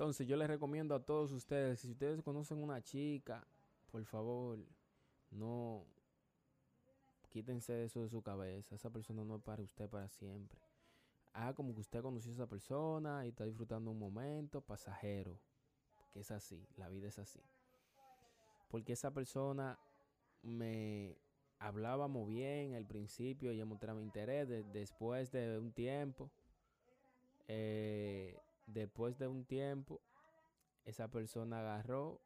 Entonces yo les recomiendo a todos ustedes, si ustedes conocen una chica, por favor, no quítense eso de su cabeza. Esa persona no es para usted para siempre. Haga como que usted conoció a esa persona y está disfrutando un momento pasajero. Que es así, la vida es así. Porque esa persona me hablábamos bien al principio, ella mostraba interés, de- después de un tiempo, eh, después de un tiempo, esa persona agarró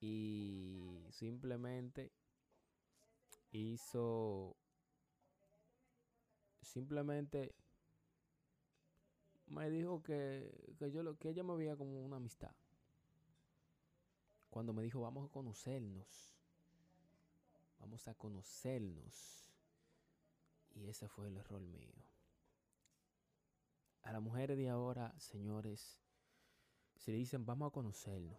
y simplemente hizo, simplemente me dijo que, que yo lo que ella me veía como una amistad. Cuando me dijo, vamos a conocernos. Vamos a conocernos. Y ese fue el error mío. A las mujeres de ahora, señores, si le dicen, vamos a conocernos.